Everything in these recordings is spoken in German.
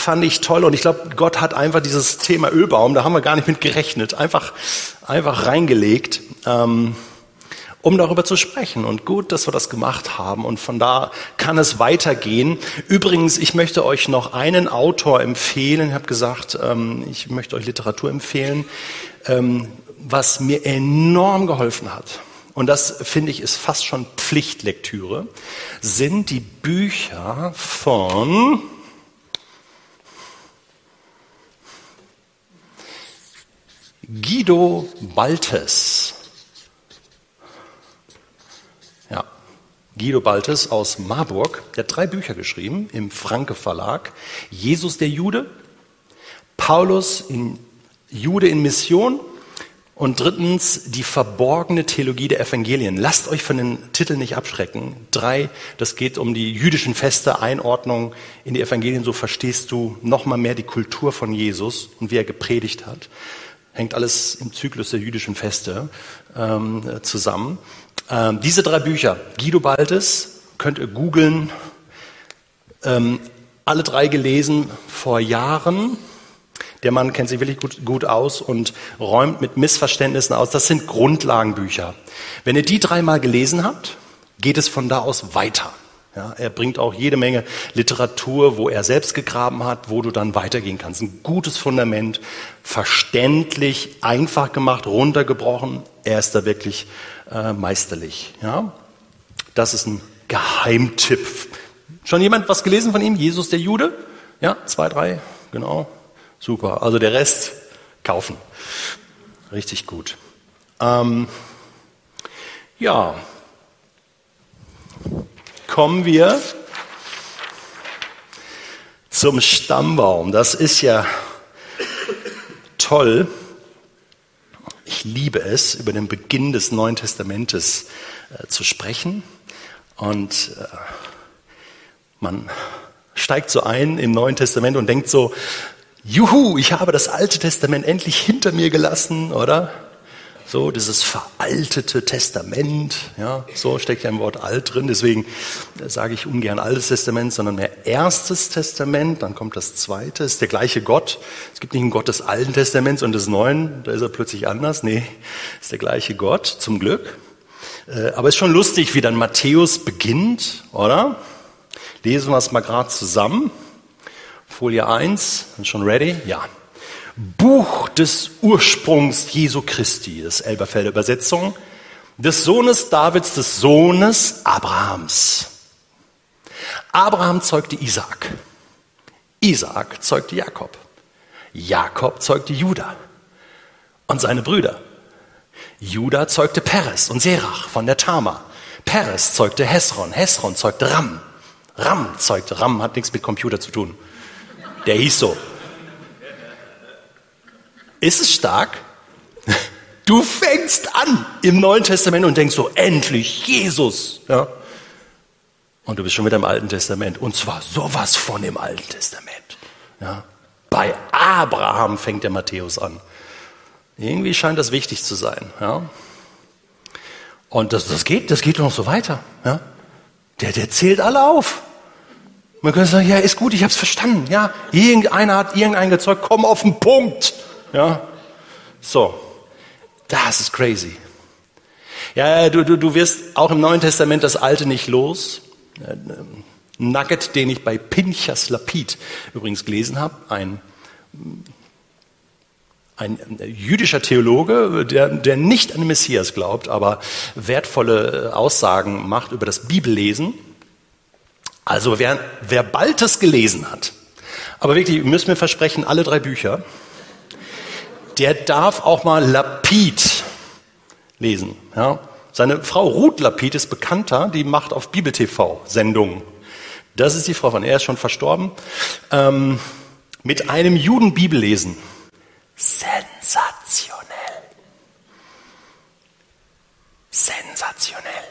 fand ich toll und ich glaube, Gott hat einfach dieses Thema Ölbaum, da haben wir gar nicht mit gerechnet, einfach, einfach reingelegt, ähm, um darüber zu sprechen. Und gut, dass wir das gemacht haben und von da kann es weitergehen. Übrigens, ich möchte euch noch einen Autor empfehlen. Ich habe gesagt, ähm, ich möchte euch Literatur empfehlen, ähm, was mir enorm geholfen hat und das finde ich ist fast schon Pflichtlektüre, sind die Bücher von Guido Baltes. Ja, Guido Baltes aus Marburg, der hat drei Bücher geschrieben im Franke Verlag. Jesus der Jude, Paulus in Jude in Mission und drittens die verborgene Theologie der Evangelien. Lasst euch von den Titeln nicht abschrecken. Drei, das geht um die jüdischen Feste, Einordnung in die Evangelien. So verstehst du nochmal mehr die Kultur von Jesus und wie er gepredigt hat. Hängt alles im Zyklus der jüdischen Feste ähm, zusammen. Ähm, diese drei Bücher, Guido Baltes, könnt ihr googeln. Ähm, alle drei gelesen vor Jahren der Mann kennt sich wirklich gut, gut aus und räumt mit Missverständnissen aus. Das sind Grundlagenbücher. Wenn ihr die dreimal gelesen habt, geht es von da aus weiter. Ja, er bringt auch jede Menge Literatur, wo er selbst gegraben hat, wo du dann weitergehen kannst. Ein gutes Fundament, verständlich, einfach gemacht, runtergebrochen. Er ist da wirklich äh, meisterlich. Ja, das ist ein Geheimtipp. Schon jemand was gelesen von ihm? Jesus der Jude? Ja, zwei, drei, genau. Super. Also der Rest kaufen. Richtig gut. Ähm, ja, kommen wir zum Stammbaum. Das ist ja toll. Ich liebe es, über den Beginn des Neuen Testamentes äh, zu sprechen. Und äh, man steigt so ein im Neuen Testament und denkt so, Juhu, ich habe das Alte Testament endlich hinter mir gelassen, oder? So, dieses veraltete Testament, ja, so steckt ja im Wort alt drin, deswegen sage ich ungern Altes Testament, sondern mehr Erstes Testament, dann kommt das Zweite, ist der gleiche Gott. Es gibt nicht einen Gott des Alten Testaments und des Neuen, da ist er plötzlich anders, nee, ist der gleiche Gott, zum Glück. Äh, aber es ist schon lustig, wie dann Matthäus beginnt, oder? Lesen wir es mal gerade zusammen. Folie 1, schon ready? Ja. Buch des Ursprungs Jesu Christi, das Elberfelder Übersetzung, des Sohnes Davids, des Sohnes Abrahams. Abraham zeugte Isaak. Isaak zeugte Jakob. Jakob zeugte Judah und seine Brüder. Judah zeugte Peres und Serach von der Tama. Peres zeugte Hesron. Hesron zeugte Ram. Ram zeugte Ram, hat nichts mit Computer zu tun. Der hieß so. Ist es stark? Du fängst an im Neuen Testament und denkst so, endlich Jesus. Ja? Und du bist schon wieder im Alten Testament. Und zwar sowas von im Alten Testament. Ja? Bei Abraham fängt der Matthäus an. Irgendwie scheint das wichtig zu sein. Ja? Und das, das, geht, das geht noch so weiter. Ja? Der, der zählt alle auf. Man könnte sagen, ja, ist gut, ich habe es verstanden. Ja, irgendeiner hat irgendeinen gezeugt, komm auf den Punkt. Ja, so, das ist crazy. Ja, du, du, du wirst auch im Neuen Testament das Alte nicht los. Ein Nugget, den ich bei Pinchas Lapid übrigens gelesen habe, ein, ein jüdischer Theologe, der, der nicht an den Messias glaubt, aber wertvolle Aussagen macht über das Bibellesen. Also wer, wer Baltes gelesen hat, aber wirklich, ihr müsst mir versprechen, alle drei Bücher, der darf auch mal Lapid lesen. Ja? Seine Frau Ruth Lapid ist bekannter, die macht auf Bibel TV Sendungen. Das ist die Frau von, er ist schon verstorben. Ähm, mit einem Juden Bibel lesen. Sensationell. Sensationell.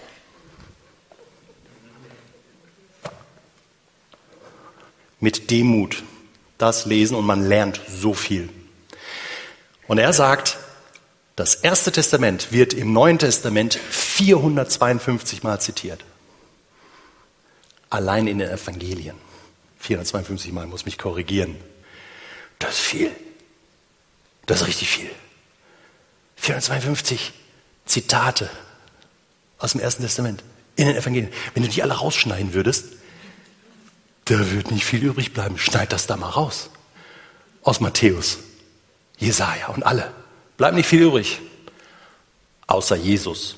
mit Demut das lesen und man lernt so viel. Und er sagt, das erste Testament wird im Neuen Testament 452 Mal zitiert. Allein in den Evangelien. 452 Mal, muss mich korrigieren. Das ist viel. Das ist richtig viel. 452 Zitate aus dem Ersten Testament in den Evangelien. Wenn du die alle rausschneiden würdest, da wird nicht viel übrig bleiben. Schneid das da mal raus. Aus Matthäus, Jesaja und alle. Bleibt nicht viel übrig. Außer Jesus.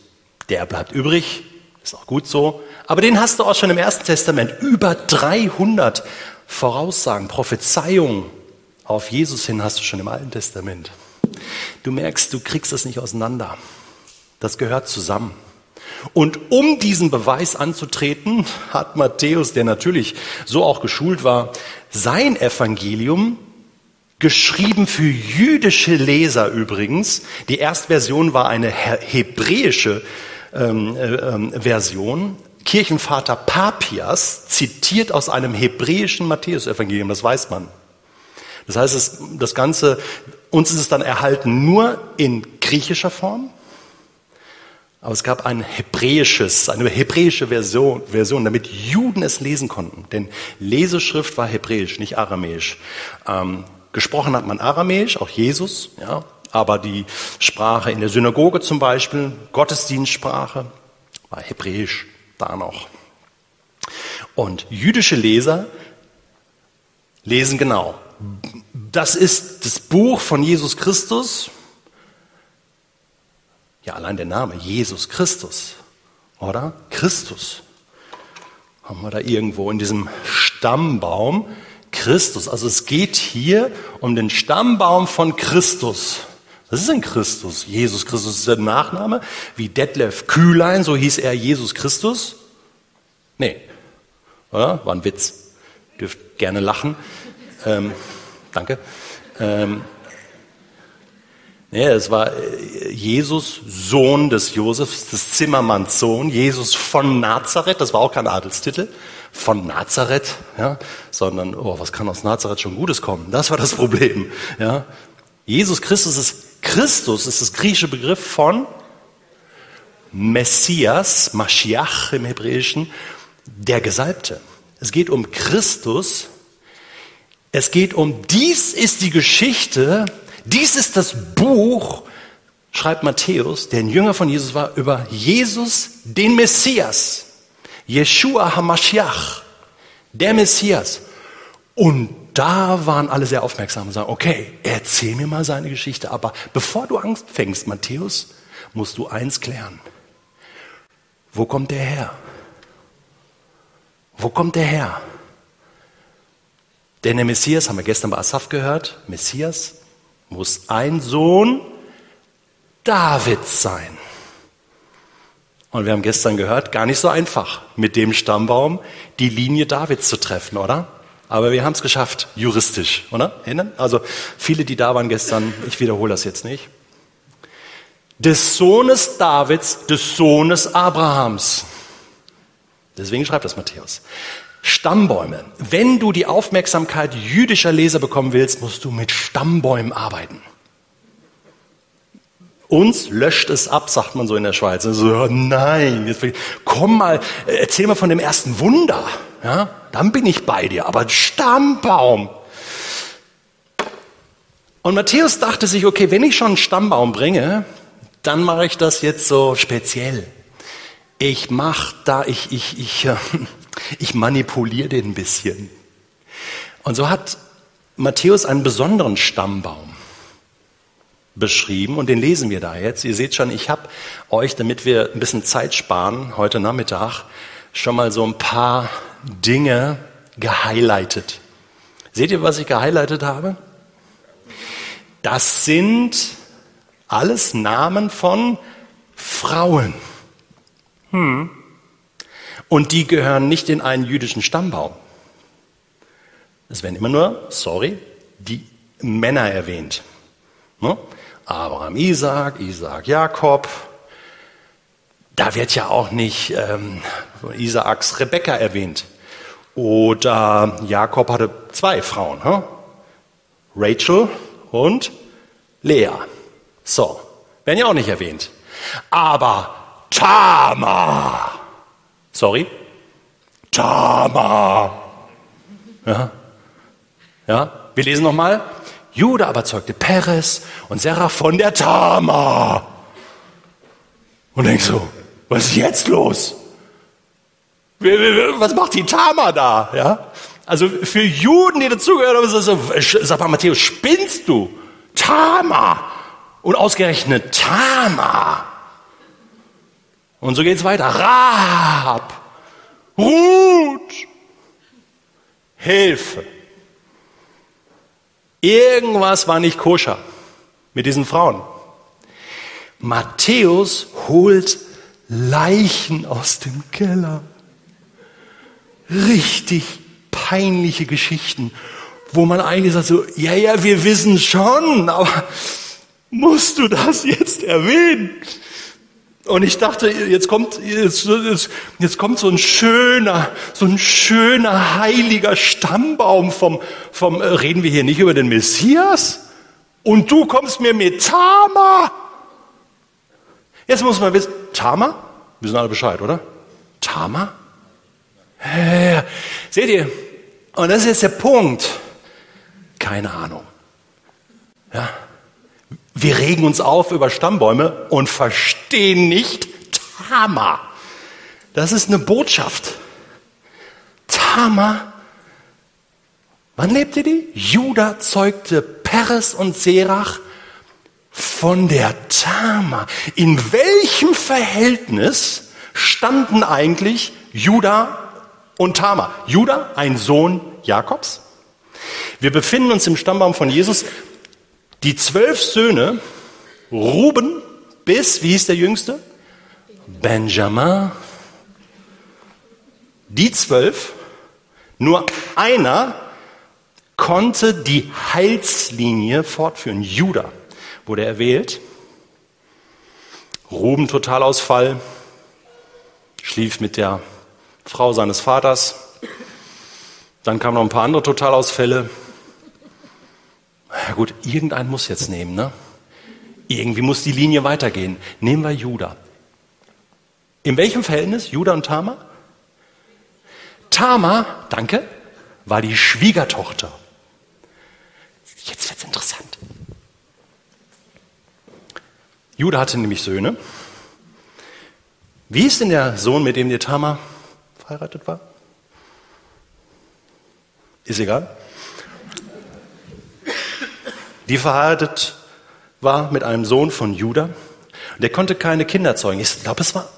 Der bleibt übrig. Ist auch gut so. Aber den hast du auch schon im Ersten Testament. Über 300 Voraussagen, Prophezeiungen auf Jesus hin hast du schon im Alten Testament. Du merkst, du kriegst es nicht auseinander. Das gehört zusammen. Und um diesen Beweis anzutreten, hat Matthäus, der natürlich so auch geschult war, sein Evangelium geschrieben für jüdische Leser übrigens. Die Erstversion war eine hebräische ähm, äh, ähm, Version. Kirchenvater Papias zitiert aus einem hebräischen Matthäusevangelium, das weiß man. Das heißt, es, das Ganze, uns ist es dann erhalten nur in griechischer Form, aber es gab ein hebräisches, eine hebräische Version, Version, damit Juden es lesen konnten. Denn Leseschrift war hebräisch, nicht aramäisch. Ähm, gesprochen hat man aramäisch, auch Jesus, ja, aber die Sprache in der Synagoge zum Beispiel, Gottesdienstsprache, war hebräisch da noch. Und jüdische Leser lesen genau. Das ist das Buch von Jesus Christus, ja, allein der Name, Jesus Christus, oder? Christus. Haben wir da irgendwo in diesem Stammbaum Christus. Also es geht hier um den Stammbaum von Christus. Was ist denn Christus? Jesus Christus ist der Nachname, wie Detlef Kühlein, so hieß er Jesus Christus. Nee, oder? War ein Witz. Dürft gerne lachen. Ähm, danke. Ähm, Nee, es war äh, Jesus, Sohn des Josefs, des Zimmermanns Sohn, Jesus von Nazareth, das war auch kein Adelstitel, von Nazareth, ja, sondern, oh, was kann aus Nazareth schon Gutes kommen? Das war das Problem, ja. Jesus Christus ist, Christus ist das griechische Begriff von Messias, Mashiach im Hebräischen, der Gesalbte. Es geht um Christus, es geht um, dies ist die Geschichte, dies ist das Buch, schreibt Matthäus, der ein Jünger von Jesus war, über Jesus, den Messias. Yeshua HaMashiach, der Messias. Und da waren alle sehr aufmerksam und sagen, okay, erzähl mir mal seine Geschichte. Aber bevor du Angst fängst, Matthäus, musst du eins klären. Wo kommt der her? Wo kommt der her? Denn der Messias, haben wir gestern bei Asaf gehört, Messias muss ein Sohn Davids sein. Und wir haben gestern gehört, gar nicht so einfach, mit dem Stammbaum die Linie Davids zu treffen, oder? Aber wir haben es geschafft, juristisch, oder? Also viele, die da waren gestern, ich wiederhole das jetzt nicht. Des Sohnes Davids, des Sohnes Abrahams. Deswegen schreibt das Matthäus. Stammbäume. Wenn du die Aufmerksamkeit jüdischer Leser bekommen willst, musst du mit Stammbäumen arbeiten. Uns löscht es ab, sagt man so in der Schweiz. Also, nein, jetzt, komm mal, erzähl mal von dem ersten Wunder. Ja, dann bin ich bei dir. Aber Stammbaum. Und Matthäus dachte sich, okay, wenn ich schon einen Stammbaum bringe, dann mache ich das jetzt so speziell. Ich mache da, ich, ich, ich, äh, ich manipuliere den ein bisschen. Und so hat Matthäus einen besonderen Stammbaum beschrieben und den lesen wir da jetzt. Ihr seht schon, ich habe euch, damit wir ein bisschen Zeit sparen, heute Nachmittag schon mal so ein paar Dinge gehighlightet. Seht ihr, was ich gehighlightet habe? Das sind alles Namen von Frauen. Hm. Und die gehören nicht in einen jüdischen Stammbaum. Es werden immer nur, sorry, die Männer erwähnt. Ne? Abraham, Isaac, Isaac, Jakob. Da wird ja auch nicht ähm, Isaaks Rebekka erwähnt. Oder Jakob hatte zwei Frauen, ne? Rachel und Lea. So, werden ja auch nicht erwähnt. Aber Tamar Sorry? Tama. Ja, ja. wir lesen nochmal. Judah aber zeugte Peres und Serach von der Tama. Und denkst so, was ist jetzt los? Was macht die Tama da? Ja? Also für Juden, die dazugehören, so, sag mal, Matthäus, spinnst du? Tama. Und ausgerechnet Tama. Und so geht's weiter. Rahab. Ruth. Hilfe. Irgendwas war nicht koscher mit diesen Frauen. Matthäus holt Leichen aus dem Keller. Richtig peinliche Geschichten, wo man eigentlich sagt so, ja, ja, wir wissen schon, aber musst du das jetzt erwähnen? Und ich dachte, jetzt kommt, jetzt, jetzt, kommt so ein schöner, so ein schöner heiliger Stammbaum vom, vom, reden wir hier nicht über den Messias? Und du kommst mir mit Tama? Jetzt muss man wissen, Tama? Wir wissen alle Bescheid, oder? Tama? Ja, seht ihr? Und das ist jetzt der Punkt. Keine Ahnung. Ja. Wir regen uns auf über Stammbäume und verstehen nicht Tama. Das ist eine Botschaft. Tama. Wann lebte die? Judah zeugte Peres und Serach von der Tama. In welchem Verhältnis standen eigentlich Judah und Tama? Judah, ein Sohn Jakobs. Wir befinden uns im Stammbaum von Jesus. Die zwölf Söhne, Ruben bis, wie hieß der jüngste? Benjamin. Die zwölf, nur einer konnte die Heilslinie fortführen. Judah wurde erwählt. Ruben Totalausfall, schlief mit der Frau seines Vaters. Dann kamen noch ein paar andere Totalausfälle. Ja gut, irgendein muss jetzt nehmen, ne? Irgendwie muss die Linie weitergehen. Nehmen wir Judah. In welchem Verhältnis? Judah und Tama? Tama, danke, war die Schwiegertochter. Jetzt wird's interessant. Judah hatte nämlich Söhne. Wie ist denn der Sohn, mit dem die Tama verheiratet war? Ist egal die verheiratet war mit einem Sohn von Judah. Und der konnte keine Kinder zeugen. Ich glaube, es war,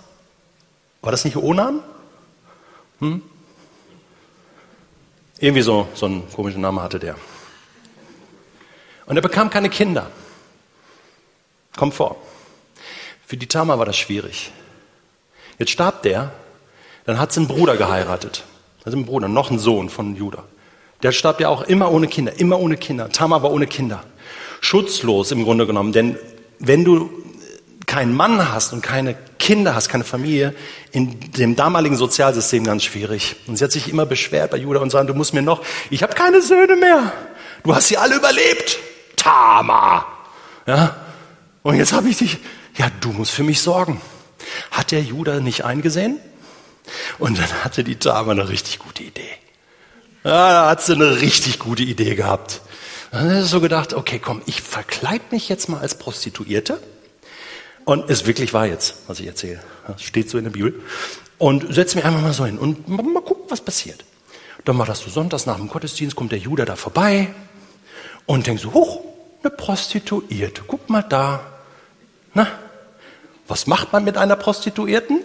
war das nicht Onan? Hm? Irgendwie so, so einen komischen Namen hatte der. Und er bekam keine Kinder. Kommt vor. Für die Tama war das schwierig. Jetzt starb der, dann hat sie einen Bruder geheiratet. Also einen Bruder, noch einen Sohn von Judah. Der starb ja auch immer ohne Kinder, immer ohne Kinder. Tama war ohne Kinder schutzlos im Grunde genommen. Denn wenn du keinen Mann hast und keine Kinder hast, keine Familie, in dem damaligen Sozialsystem ganz schwierig. Und sie hat sich immer beschwert bei Judah und sagt, du musst mir noch, ich habe keine Söhne mehr. Du hast sie alle überlebt. Tama. Ja? Und jetzt habe ich dich, ja, du musst für mich sorgen. Hat der Judah nicht eingesehen? Und dann hatte die Tama eine richtig gute Idee. Ja, da hat sie eine richtig gute Idee gehabt. Dann ist so gedacht, okay, komm, ich verkleide mich jetzt mal als Prostituierte. Und es wirklich wahr jetzt, was ich erzähle. Das steht so in der Bibel. Und setze mich einfach mal so hin und mal gucken, was passiert. Dann war das so sonntags nach dem Gottesdienst, kommt der Judah da vorbei und denkt so, hoch, eine Prostituierte, guck mal da. Na, was macht man mit einer Prostituierten?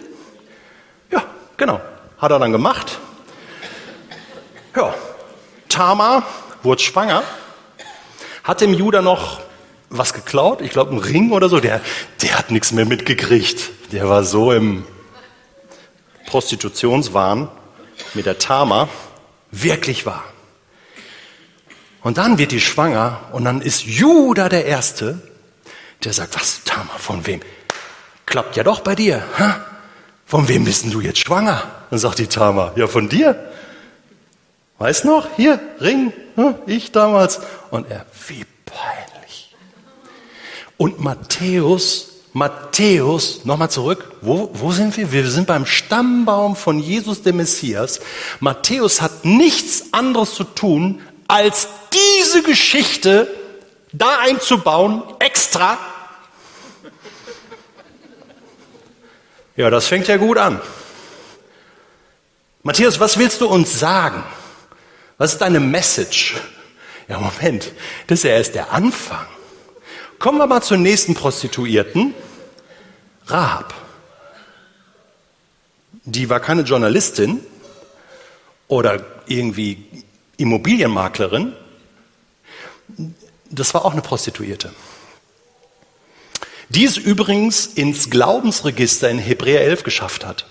Ja, genau, hat er dann gemacht. Ja, Tama wurde schwanger hat dem Judah noch was geklaut? Ich glaube, ein Ring oder so. Der, der hat nichts mehr mitgekriegt. Der war so im Prostitutionswahn mit der Tama. Wirklich wahr. Und dann wird die schwanger und dann ist Judah der Erste, der sagt, was, Tama, von wem? Klappt ja doch bei dir. Ha? Von wem bist du jetzt schwanger? Dann sagt die Tama, ja, von dir. Weißt noch? Hier, Ring, ich damals. Und er, wie peinlich. Und Matthäus Matthäus, nochmal zurück, wo, wo sind wir? Wir sind beim Stammbaum von Jesus, dem Messias. Matthäus hat nichts anderes zu tun, als diese Geschichte da einzubauen, extra. Ja, das fängt ja gut an. Matthäus, was willst du uns sagen? Was ist deine Message? Ja, Moment, das ist ja erst der Anfang. Kommen wir mal zur nächsten Prostituierten, Rahab. Die war keine Journalistin oder irgendwie Immobilienmaklerin. Das war auch eine Prostituierte. Die es übrigens ins Glaubensregister in Hebräer 11 geschafft hat.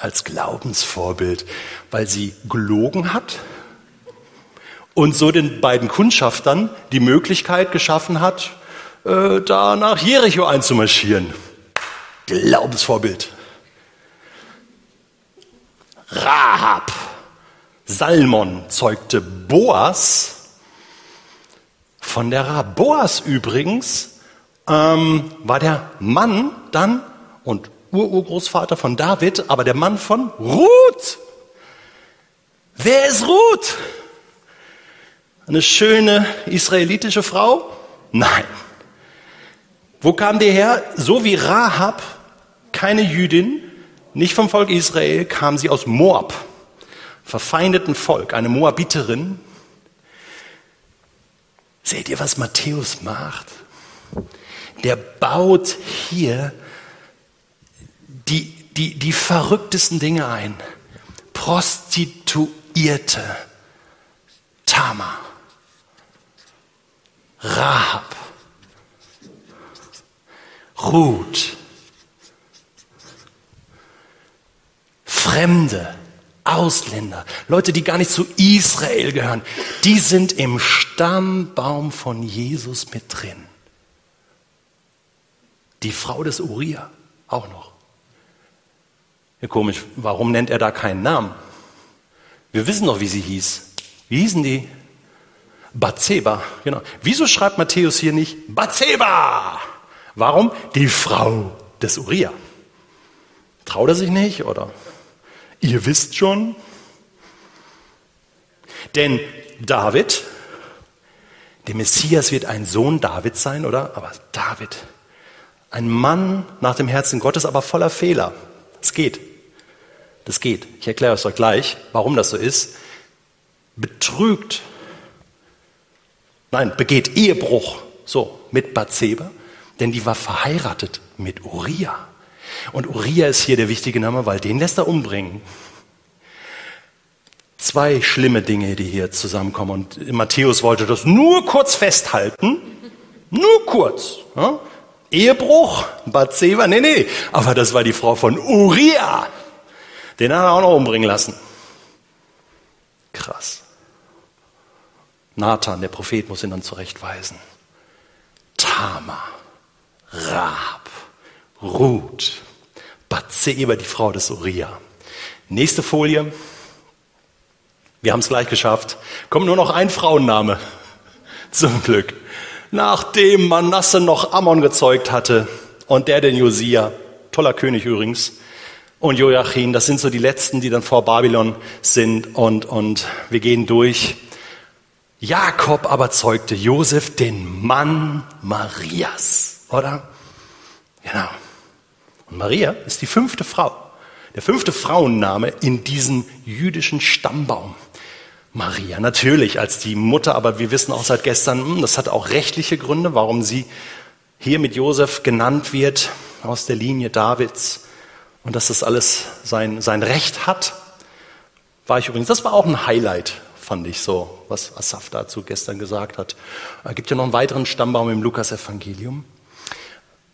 Als Glaubensvorbild, weil sie gelogen hat und so den beiden Kundschaftern die Möglichkeit geschaffen hat, äh, da nach Jericho einzumarschieren. Glaubensvorbild. Rahab, Salmon zeugte Boas von der Rahab. Boas übrigens ähm, war der Mann dann und Ururgroßvater von David, aber der Mann von Ruth. Wer ist Ruth? Eine schöne israelitische Frau? Nein. Wo kam die her? So wie Rahab, keine Jüdin, nicht vom Volk Israel, kam sie aus Moab, verfeindeten Volk, eine Moabiterin. Seht ihr, was Matthäus macht? Der baut hier die, die, die verrücktesten Dinge ein. Prostituierte, Tama. Rahab, Ruth, Fremde, Ausländer, Leute, die gar nicht zu Israel gehören, die sind im Stammbaum von Jesus mit drin. Die Frau des Uriah auch noch. Ja, komisch, warum nennt er da keinen Namen? Wir wissen doch, wie sie hieß. Wie hießen die? Bathseba, genau. Wieso schreibt Matthäus hier nicht Bathseba? Warum? Die Frau des Uriah. Traut er sich nicht oder? Ihr wisst schon. Denn David, der Messias wird ein Sohn Davids sein, oder? Aber David, ein Mann nach dem Herzen Gottes, aber voller Fehler. Es geht. Das geht. Ich erkläre euch gleich, warum das so ist. Betrügt Nein, begeht Ehebruch, so, mit Bathseba, denn die war verheiratet mit Uriah. Und Uriah ist hier der wichtige Name, weil den lässt er umbringen. Zwei schlimme Dinge, die hier zusammenkommen. Und Matthäus wollte das nur kurz festhalten. Nur kurz. Ja? Ehebruch, Bathseba, nee, nee. Aber das war die Frau von Uriah. Den hat er auch noch umbringen lassen. Krass. Nathan, der Prophet, muss ihn dann zurechtweisen. Tama, Rab, Ruth, Bathseba, die Frau des Uriah. Nächste Folie. Wir haben es gleich geschafft. Kommt nur noch ein Frauenname. Zum Glück. Nachdem Manasse noch Ammon gezeugt hatte und der den Josia, toller König übrigens, und Joachim, das sind so die letzten, die dann vor Babylon sind und, und wir gehen durch. Jakob aber zeugte Josef den Mann Marias, oder? Genau. Und Maria ist die fünfte Frau, der fünfte Frauenname in diesem jüdischen Stammbaum. Maria, natürlich als die Mutter, aber wir wissen auch seit gestern, hm, das hat auch rechtliche Gründe, warum sie hier mit Josef genannt wird, aus der Linie Davids, und dass das alles sein, sein Recht hat. War ich übrigens, das war auch ein Highlight fand ich so, was Asaf dazu gestern gesagt hat. Es gibt ja noch einen weiteren Stammbaum im Lukas-Evangelium.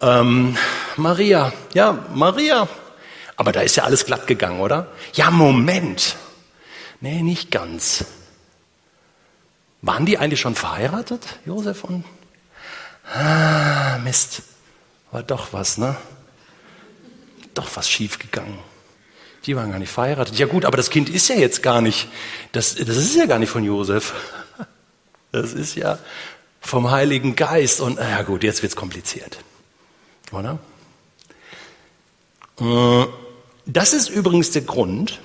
Ähm, Maria, ja, Maria. Aber da ist ja alles glatt gegangen, oder? Ja, Moment. Nee, nicht ganz. Waren die eigentlich schon verheiratet, Josef und? Ah, Mist. War doch was, ne? Doch was schiefgegangen. Die waren gar nicht verheiratet. Ja gut, aber das Kind ist ja jetzt gar nicht, das, das ist ja gar nicht von Josef. Das ist ja vom Heiligen Geist. Und ja gut, jetzt wird's kompliziert. Oder? Äh, das ist übrigens der Grund,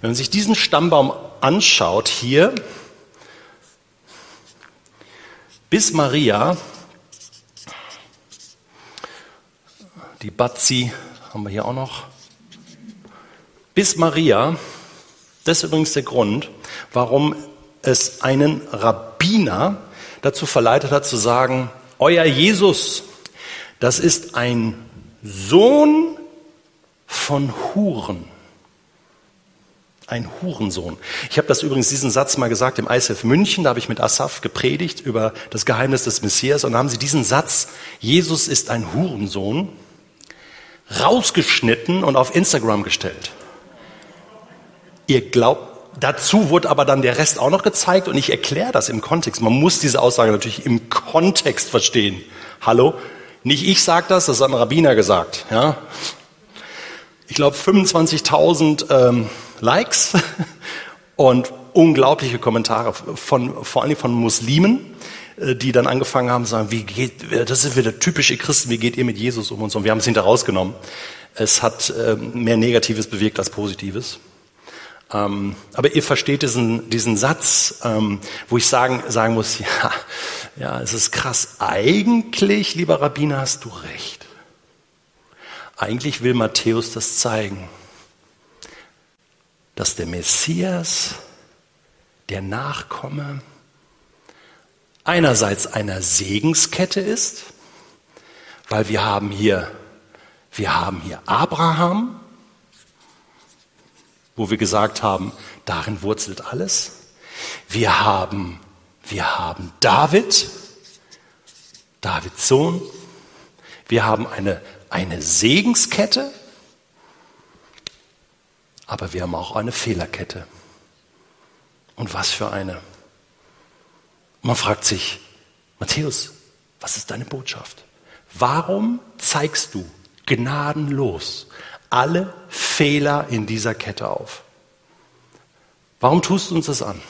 wenn man sich diesen Stammbaum anschaut hier, bis Maria, die Batzi haben wir hier auch noch, bis Maria, das ist übrigens der Grund, warum es einen Rabbiner dazu verleitet hat zu sagen, euer Jesus, das ist ein Sohn von Huren. Ein Hurensohn. Ich habe das übrigens diesen Satz mal gesagt im ISF München, da habe ich mit Asaf gepredigt über das Geheimnis des Messias und da haben sie diesen Satz, Jesus ist ein Hurensohn, rausgeschnitten und auf Instagram gestellt. Ihr glaubt, dazu wurde aber dann der Rest auch noch gezeigt und ich erkläre das im Kontext. Man muss diese Aussage natürlich im Kontext verstehen. Hallo? Nicht ich sage das, das hat ein Rabbiner gesagt. Ja? Ich glaube 25.000 ähm, Likes und unglaubliche Kommentare von vor allem von Muslimen, die dann angefangen haben zu sagen, wie geht, das ist wieder typische Christen, wie geht ihr mit Jesus um und so. Und wir haben es hinter rausgenommen. Es hat äh, mehr Negatives bewirkt als Positives. Ähm, aber ihr versteht diesen, diesen Satz, ähm, wo ich sagen, sagen muss, ja, ja, es ist krass. Eigentlich, lieber Rabbiner, hast du recht. Eigentlich will Matthäus das zeigen, dass der Messias, der Nachkomme, einerseits einer Segenskette ist, weil wir haben hier, wir haben hier Abraham, wo wir gesagt haben, darin wurzelt alles. Wir haben, wir haben David, Davids Sohn. Wir haben eine, eine Segenskette, aber wir haben auch eine Fehlerkette. Und was für eine. Man fragt sich, Matthäus, was ist deine Botschaft? Warum zeigst du gnadenlos alle Fehler in dieser Kette auf. Warum tust du uns das an?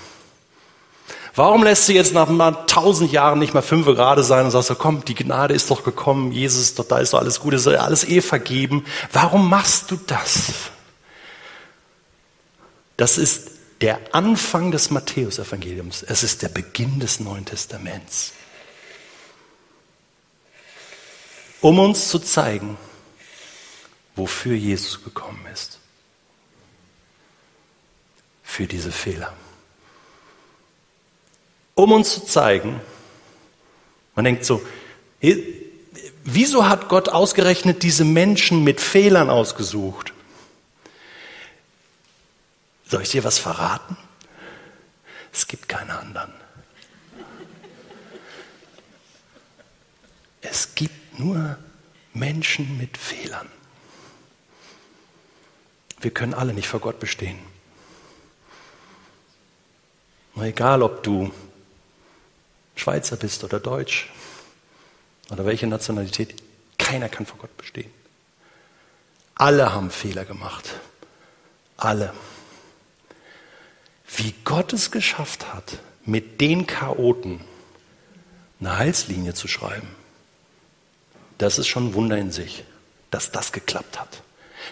Warum lässt du jetzt nach tausend Jahren nicht mal fünf gerade sein und sagst, komm, die Gnade ist doch gekommen, Jesus, doch, da ist doch alles gut, ist alles eh vergeben. Warum machst du das? Das ist der Anfang des Matthäusevangeliums. Es ist der Beginn des Neuen Testaments. Um uns zu zeigen, wofür Jesus gekommen ist. Für diese Fehler. Um uns zu zeigen, man denkt so, wieso hat Gott ausgerechnet diese Menschen mit Fehlern ausgesucht? Soll ich dir was verraten? Es gibt keine anderen. Es gibt nur Menschen mit Fehlern. Wir können alle nicht vor Gott bestehen. egal, ob du Schweizer bist oder Deutsch oder welche Nationalität, keiner kann vor Gott bestehen. Alle haben Fehler gemacht. Alle. Wie Gott es geschafft hat, mit den Chaoten eine Heilslinie zu schreiben, das ist schon ein Wunder in sich, dass das geklappt hat.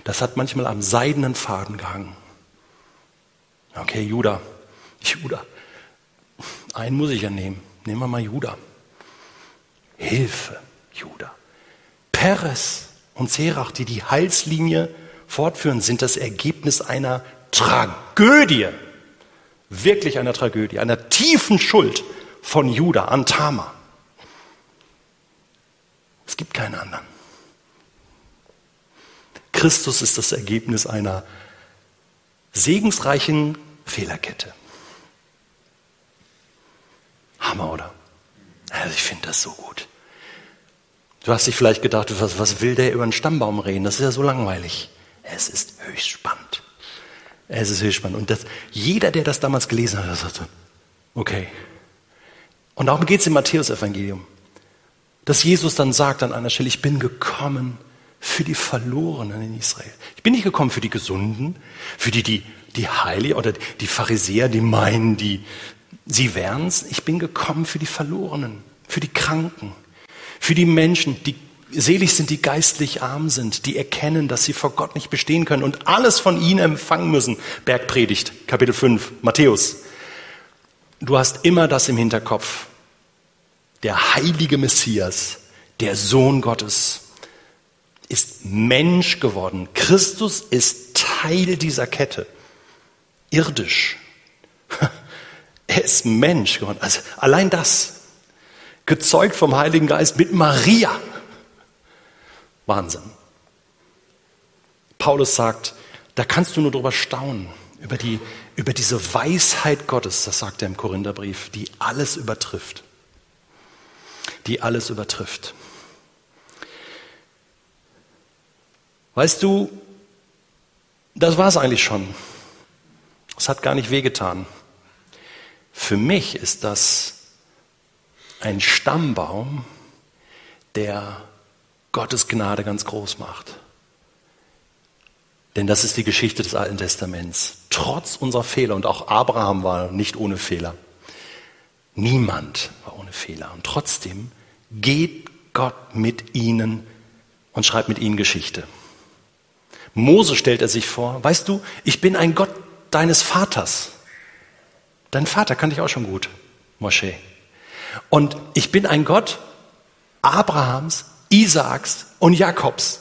Das hat manchmal am seidenen Faden gehangen. Okay, Judah. Judah. Einen muss ich ja nehmen. Nehmen wir mal Judah. Hilfe, Judah. Peres und Serach, die die Heilslinie fortführen, sind das Ergebnis einer Tragödie. Wirklich einer Tragödie, einer tiefen Schuld von Judah an Tama. Es gibt keine anderen. Christus ist das Ergebnis einer segensreichen Fehlerkette. Hammer, oder? Also ich finde das so gut. Du hast dich vielleicht gedacht, was, was will der über einen Stammbaum reden? Das ist ja so langweilig. Es ist höchst spannend. Es ist höchst spannend. Und das, jeder, der das damals gelesen hat, sagte, okay. Und darum geht es im Matthäus-Evangelium. Dass Jesus dann sagt an einer Stelle, ich bin gekommen, für die Verlorenen in Israel. Ich bin nicht gekommen für die Gesunden, für die, die, die Heilige oder die Pharisäer, die meinen, die, sie wären's. Ich bin gekommen für die Verlorenen, für die Kranken, für die Menschen, die Selig sind die geistlich arm sind, die erkennen, dass sie vor Gott nicht bestehen können und alles von ihnen empfangen müssen. Bergpredigt, Kapitel 5, Matthäus. Du hast immer das im Hinterkopf. Der heilige Messias, der Sohn Gottes, ist Mensch geworden. Christus ist Teil dieser Kette. Irdisch. Er ist Mensch geworden. Also allein das. Gezeugt vom Heiligen Geist mit Maria. Wahnsinn. Paulus sagt, da kannst du nur drüber staunen, über, die, über diese Weisheit Gottes, das sagt er im Korintherbrief, die alles übertrifft. Die alles übertrifft. Weißt du, das war es eigentlich schon. Es hat gar nicht wehgetan. Für mich ist das ein Stammbaum, der Gottes Gnade ganz groß macht. Denn das ist die Geschichte des Alten Testaments. Trotz unserer Fehler, und auch Abraham war nicht ohne Fehler. Niemand war ohne Fehler. Und trotzdem geht Gott mit ihnen und schreibt mit ihnen Geschichte. Mose stellt er sich vor, weißt du, ich bin ein Gott deines Vaters. Dein Vater kannte ich auch schon gut, Moschee. Und ich bin ein Gott Abrahams, Isaaks und Jakobs.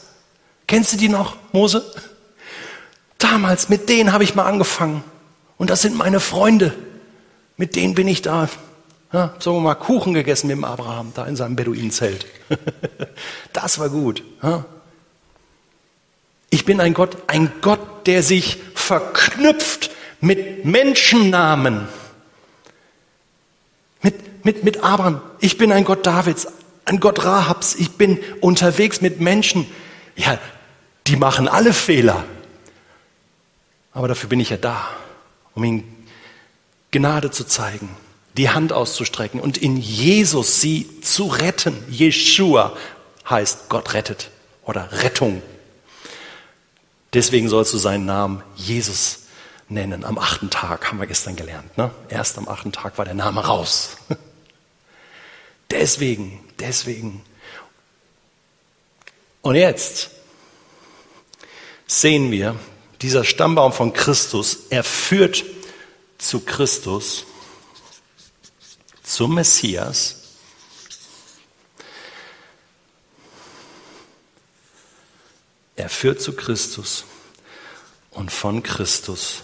Kennst du die noch, Mose? Damals, mit denen habe ich mal angefangen. Und das sind meine Freunde. Mit denen bin ich da, ja, sagen wir mal, Kuchen gegessen mit dem Abraham, da in seinem Beduinenzelt. das war gut. Ja. Ich bin ein Gott, ein Gott, der sich verknüpft mit Menschennamen. Mit, mit, mit Abraham. Ich bin ein Gott Davids, ein Gott Rahabs. Ich bin unterwegs mit Menschen. Ja, die machen alle Fehler. Aber dafür bin ich ja da, um ihnen Gnade zu zeigen, die Hand auszustrecken und in Jesus sie zu retten. Jeshua heißt Gott rettet oder Rettung. Deswegen sollst du seinen Namen Jesus nennen. Am achten Tag haben wir gestern gelernt. Ne? Erst am achten Tag war der Name raus. deswegen, deswegen. Und jetzt sehen wir, dieser Stammbaum von Christus, er führt zu Christus, zum Messias. Er führt zu Christus und von Christus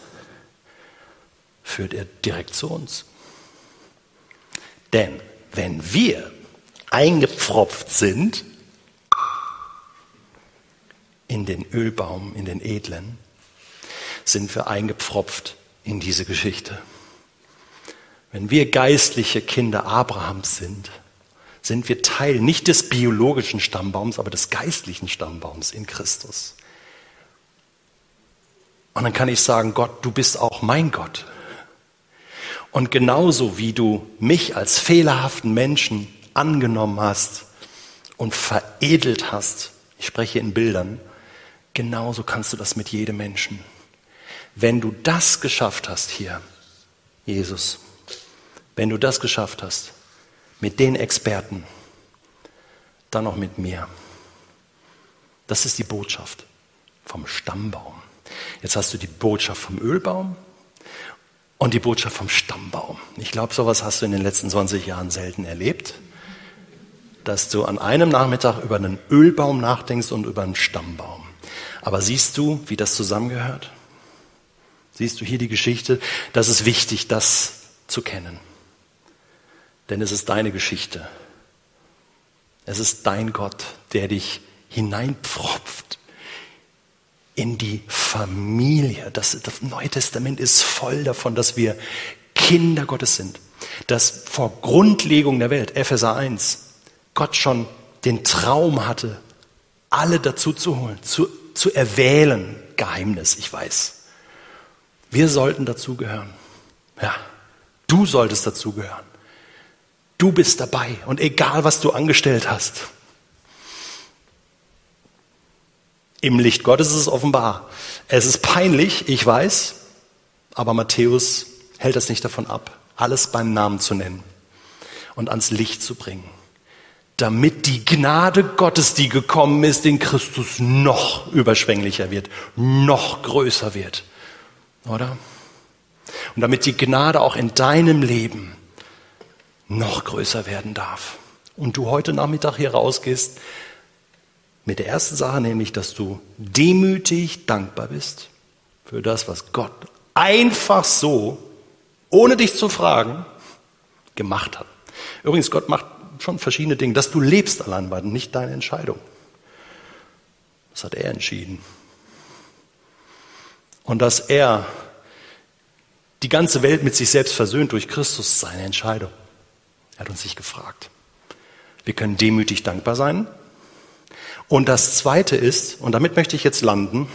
führt er direkt zu uns. Denn wenn wir eingepfropft sind in den Ölbaum, in den Edlen, sind wir eingepfropft in diese Geschichte. Wenn wir geistliche Kinder Abrahams sind, sind wir Teil nicht des biologischen Stammbaums, aber des geistlichen Stammbaums in Christus. Und dann kann ich sagen, Gott, du bist auch mein Gott. Und genauso wie du mich als fehlerhaften Menschen angenommen hast und veredelt hast, ich spreche in Bildern, genauso kannst du das mit jedem Menschen. Wenn du das geschafft hast hier, Jesus, wenn du das geschafft hast, mit den Experten, dann auch mit mir. Das ist die Botschaft vom Stammbaum. Jetzt hast du die Botschaft vom Ölbaum und die Botschaft vom Stammbaum. Ich glaube, sowas hast du in den letzten 20 Jahren selten erlebt, dass du an einem Nachmittag über einen Ölbaum nachdenkst und über einen Stammbaum. Aber siehst du, wie das zusammengehört? Siehst du hier die Geschichte? Das ist wichtig, das zu kennen. Denn es ist deine Geschichte. Es ist dein Gott, der dich hineinpfropft in die Familie. Das, das Neue Testament ist voll davon, dass wir Kinder Gottes sind. Dass vor Grundlegung der Welt, Epheser 1, Gott schon den Traum hatte, alle dazu zu holen, zu, zu erwählen. Geheimnis, ich weiß. Wir sollten dazugehören. Ja, du solltest dazugehören. Du bist dabei und egal, was du angestellt hast, Im Licht Gottes ist es offenbar. Es ist peinlich, ich weiß, aber Matthäus hält es nicht davon ab, alles beim Namen zu nennen und ans Licht zu bringen. damit die Gnade Gottes, die gekommen ist, in Christus noch überschwänglicher wird, noch größer wird. Oder? Und damit die Gnade auch in deinem Leben noch größer werden darf. Und du heute Nachmittag hier rausgehst mit der ersten Sache, nämlich, dass du demütig dankbar bist für das, was Gott einfach so, ohne dich zu fragen, gemacht hat. Übrigens, Gott macht schon verschiedene Dinge. Dass du lebst allein war nicht deine Entscheidung. Das hat er entschieden. Und dass er die ganze Welt mit sich selbst versöhnt durch Christus, seine Entscheidung. Er hat uns nicht gefragt. Wir können demütig dankbar sein. Und das Zweite ist, und damit möchte ich jetzt landen,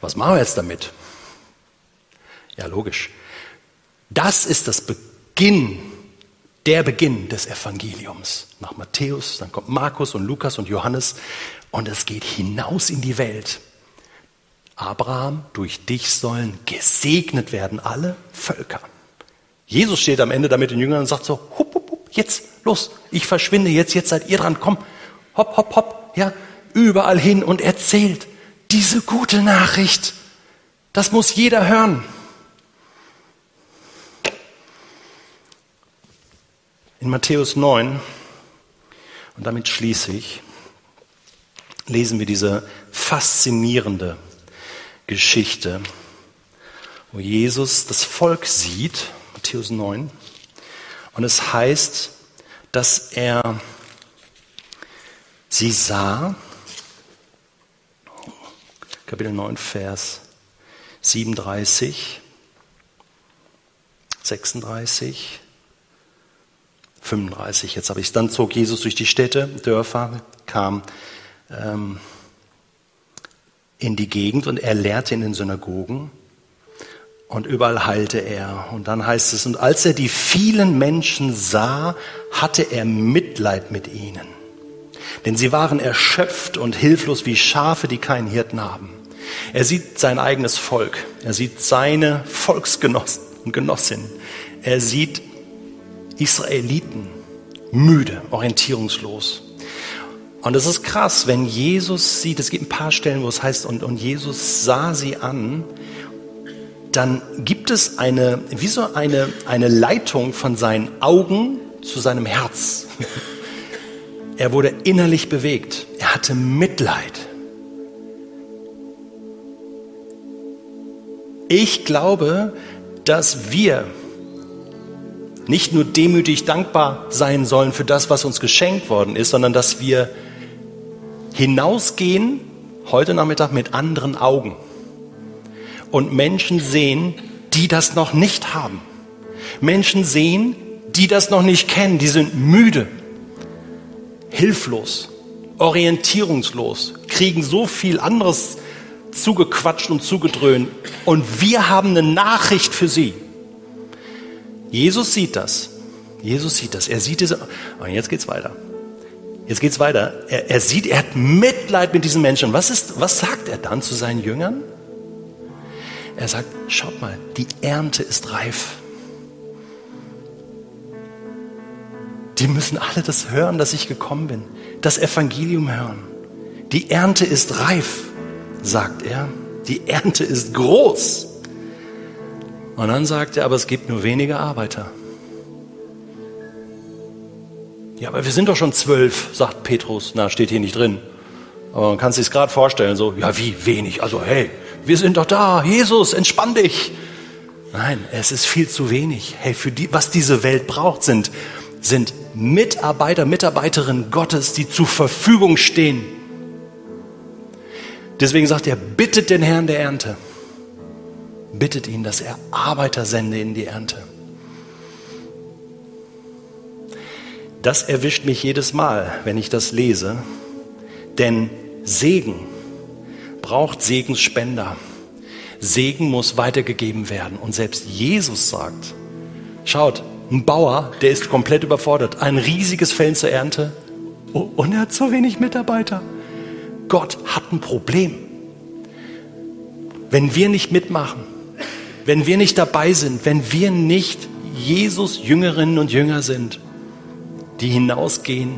was machen wir jetzt damit? Ja, logisch. Das ist das Beginn, der Beginn des Evangeliums. Nach Matthäus, dann kommt Markus und Lukas und Johannes und es geht hinaus in die Welt. Abraham, durch dich sollen gesegnet werden alle Völker. Jesus steht am Ende da mit den Jüngern und sagt so, hup, hup, hup, jetzt, los, ich verschwinde jetzt, jetzt seid ihr dran, komm, hopp, hopp, hopp, ja, überall hin und erzählt diese gute Nachricht. Das muss jeder hören. In Matthäus 9, und damit schließe ich, lesen wir diese faszinierende Geschichte, wo Jesus das Volk sieht, Matthäus 9, und es heißt, dass er sie sah, Kapitel 9, Vers 37, 36, 35, jetzt habe ich es. Dann zog Jesus durch die Städte, Dörfer, kam ähm, in die Gegend und er lehrte in den Synagogen und überall heilte er. Und dann heißt es, und als er die vielen Menschen sah, hatte er Mitleid mit ihnen. Denn sie waren erschöpft und hilflos wie Schafe, die keinen Hirten haben. Er sieht sein eigenes Volk. Er sieht seine Volksgenossen und Genossinnen. Er sieht Israeliten müde, orientierungslos. Und es ist krass, wenn Jesus sieht, es gibt ein paar Stellen, wo es heißt, und, und Jesus sah sie an, dann gibt es eine, wie so eine, eine Leitung von seinen Augen zu seinem Herz. Er wurde innerlich bewegt. Er hatte Mitleid. Ich glaube, dass wir nicht nur demütig dankbar sein sollen für das, was uns geschenkt worden ist, sondern dass wir hinausgehen heute Nachmittag mit anderen Augen und Menschen sehen, die das noch nicht haben. Menschen sehen, die das noch nicht kennen, die sind müde, hilflos, orientierungslos, kriegen so viel anderes zugequatscht und zugedröhnt und wir haben eine Nachricht für sie. Jesus sieht das. Jesus sieht das. Er sieht diese. Und jetzt geht's weiter. Jetzt geht's weiter. Er, er sieht, er hat Mitleid mit diesen Menschen. Was ist, was sagt er dann zu seinen Jüngern? Er sagt, schaut mal, die Ernte ist reif. Die müssen alle das hören, dass ich gekommen bin. Das Evangelium hören. Die Ernte ist reif, sagt er. Die Ernte ist groß. Und dann sagt er, aber es gibt nur wenige Arbeiter. Ja, aber wir sind doch schon zwölf, sagt Petrus. Na, steht hier nicht drin. Aber man kann sich gerade vorstellen, so, ja, wie wenig? Also, hey, wir sind doch da. Jesus, entspann dich. Nein, es ist viel zu wenig. Hey, für die, was diese Welt braucht, sind, sind Mitarbeiter, Mitarbeiterinnen Gottes, die zur Verfügung stehen. Deswegen sagt er, bittet den Herrn der Ernte bittet ihn, dass er Arbeiter sende in die Ernte. Das erwischt mich jedes Mal, wenn ich das lese, denn Segen braucht Segensspender. Segen muss weitergegeben werden. Und selbst Jesus sagt, schaut, ein Bauer, der ist komplett überfordert, ein riesiges Feld zur Ernte und er hat so wenig Mitarbeiter. Gott hat ein Problem. Wenn wir nicht mitmachen, wenn wir nicht dabei sind, wenn wir nicht Jesus Jüngerinnen und Jünger sind, die hinausgehen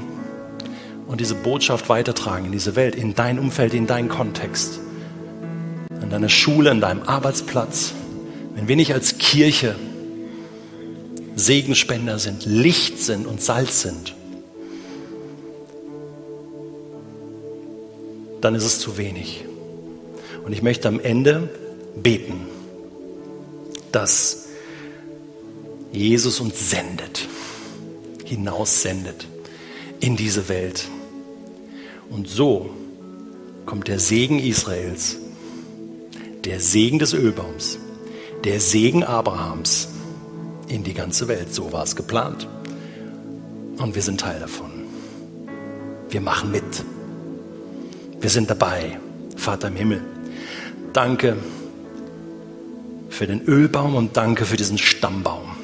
und diese Botschaft weitertragen in diese Welt, in dein Umfeld, in deinen Kontext, an deiner Schule, an deinem Arbeitsplatz. Wenn wir nicht als Kirche Segenspender sind, Licht sind und Salz sind, dann ist es zu wenig. Und ich möchte am Ende beten, dass Jesus uns sendet, hinaussendet in diese Welt. Und so kommt der Segen Israels, der Segen des Ölbaums, der Segen Abrahams in die ganze Welt. So war es geplant. Und wir sind Teil davon. Wir machen mit. Wir sind dabei, Vater im Himmel. Danke für den Ölbaum und danke für diesen Stammbaum.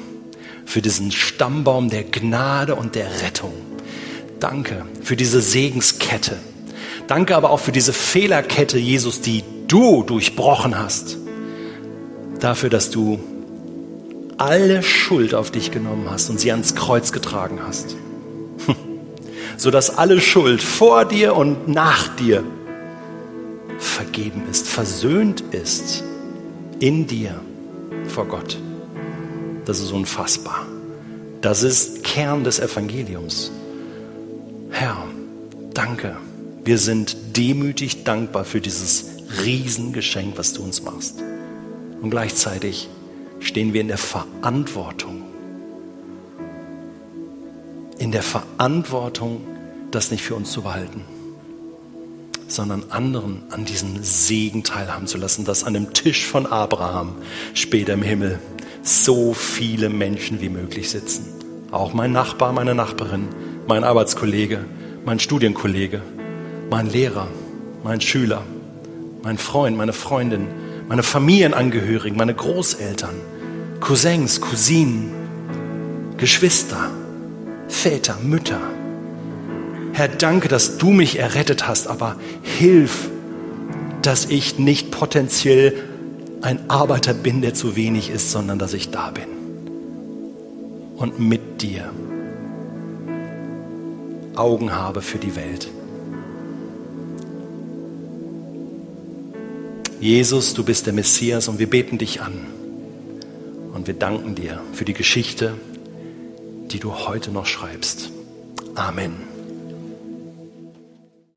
Für diesen Stammbaum der Gnade und der Rettung. Danke für diese Segenskette. Danke aber auch für diese Fehlerkette, Jesus, die du durchbrochen hast. Dafür, dass du alle Schuld auf dich genommen hast und sie ans Kreuz getragen hast. Sodass alle Schuld vor dir und nach dir vergeben ist, versöhnt ist in dir vor Gott. Das ist unfassbar. Das ist Kern des Evangeliums. Herr, danke. Wir sind demütig dankbar für dieses Riesengeschenk, was du uns machst. Und gleichzeitig stehen wir in der Verantwortung, in der Verantwortung, das nicht für uns zu behalten, sondern anderen an diesem Segen teilhaben zu lassen, dass an dem Tisch von Abraham später im Himmel so viele Menschen wie möglich sitzen. Auch mein Nachbar, meine Nachbarin, mein Arbeitskollege, mein Studienkollege, mein Lehrer, mein Schüler, mein Freund, meine Freundin, meine Familienangehörigen, meine Großeltern, Cousins, Cousinen, Geschwister, Väter, Mütter. Herr, danke, dass du mich errettet hast, aber hilf, dass ich nicht potenziell ein Arbeiter bin, der zu wenig ist, sondern dass ich da bin und mit dir Augen habe für die Welt. Jesus, du bist der Messias und wir beten dich an. Und wir danken dir für die Geschichte, die du heute noch schreibst. Amen.